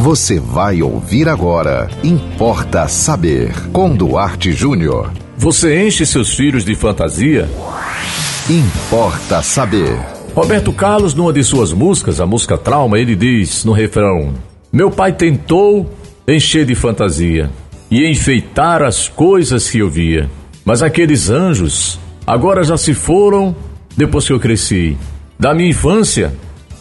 Você vai ouvir agora. Importa saber. Com Duarte Júnior. Você enche seus filhos de fantasia? Importa saber. Roberto Carlos, numa de suas músicas, a música Trauma, ele diz no refrão: Meu pai tentou encher de fantasia e enfeitar as coisas que eu via. Mas aqueles anjos agora já se foram depois que eu cresci. Da minha infância,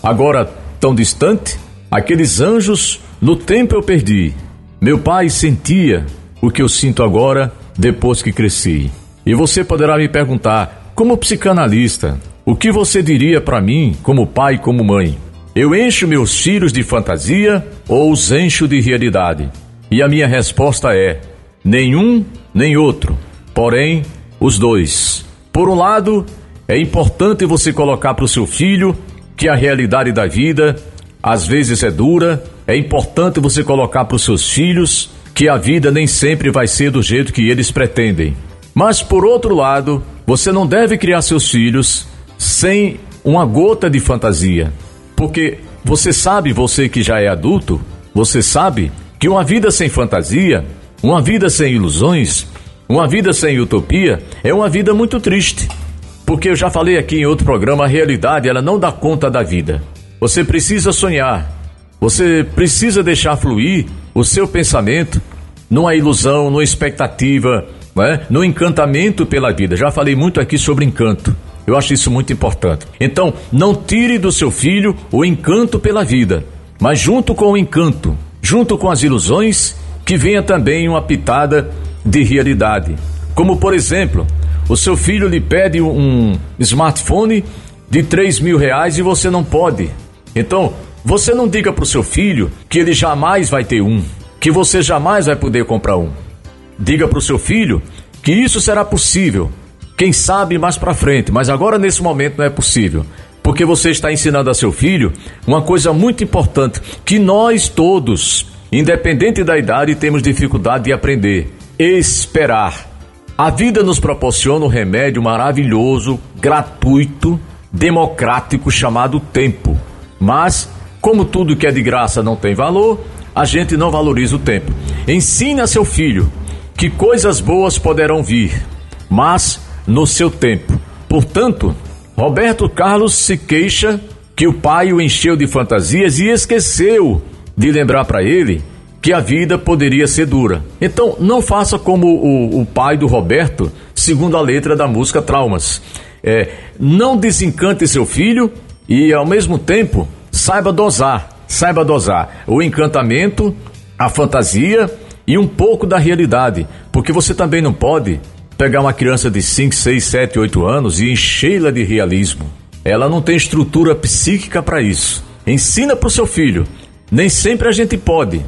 agora tão distante, aqueles anjos no tempo eu perdi. Meu pai sentia o que eu sinto agora depois que cresci. E você poderá me perguntar, como psicanalista, o que você diria para mim como pai e como mãe? Eu encho meus filhos de fantasia ou os encho de realidade? E a minha resposta é: nenhum nem outro, porém os dois. Por um lado, é importante você colocar para o seu filho que a realidade da vida às vezes é dura. É importante você colocar para os seus filhos que a vida nem sempre vai ser do jeito que eles pretendem. Mas por outro lado, você não deve criar seus filhos sem uma gota de fantasia. Porque você sabe, você que já é adulto, você sabe que uma vida sem fantasia, uma vida sem ilusões, uma vida sem utopia é uma vida muito triste. Porque eu já falei aqui em outro programa, a realidade ela não dá conta da vida. Você precisa sonhar. Você precisa deixar fluir o seu pensamento numa ilusão, numa expectativa, no encantamento pela vida. Já falei muito aqui sobre encanto. Eu acho isso muito importante. Então, não tire do seu filho o encanto pela vida, mas junto com o encanto, junto com as ilusões, que venha também uma pitada de realidade. Como, por exemplo, o seu filho lhe pede um smartphone de 3 mil reais e você não pode. Então, você não diga para o seu filho que ele jamais vai ter um, que você jamais vai poder comprar um. Diga para o seu filho que isso será possível, quem sabe mais para frente, mas agora nesse momento não é possível. Porque você está ensinando a seu filho uma coisa muito importante que nós todos, independente da idade, temos dificuldade de aprender: esperar. A vida nos proporciona um remédio maravilhoso, gratuito, democrático chamado tempo. Mas, como tudo que é de graça não tem valor, a gente não valoriza o tempo. Ensine a seu filho que coisas boas poderão vir, mas no seu tempo. Portanto, Roberto Carlos se queixa que o pai o encheu de fantasias e esqueceu de lembrar para ele que a vida poderia ser dura. Então, não faça como o, o, pai do Roberto, segundo a letra da música Traumas. É, não desencante seu filho e, ao mesmo tempo, saiba dosar, saiba dosar o encantamento, a fantasia e um pouco da realidade, porque você também não pode pegar uma criança de 5, 6, 7, 8 anos e enchê-la de realismo. Ela não tem estrutura psíquica para isso. Ensina para o seu filho. Nem sempre a gente pode,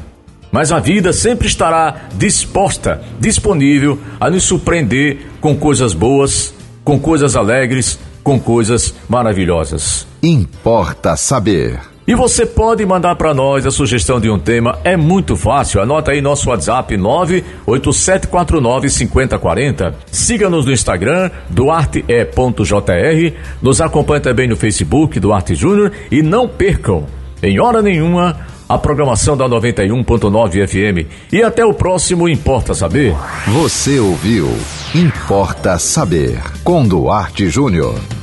mas a vida sempre estará disposta, disponível a nos surpreender com coisas boas, com coisas alegres, com coisas maravilhosas. Importa saber. E você pode mandar para nós a sugestão de um tema, é muito fácil. Anota aí nosso WhatsApp 987495040. Siga-nos no Instagram, duarte.jr. Nos acompanhe também no Facebook, Duarte Júnior. E não percam, em hora nenhuma, a programação da 91.9 FM. E até o próximo Importa Saber. Você ouviu Importa Saber, com Duarte Júnior.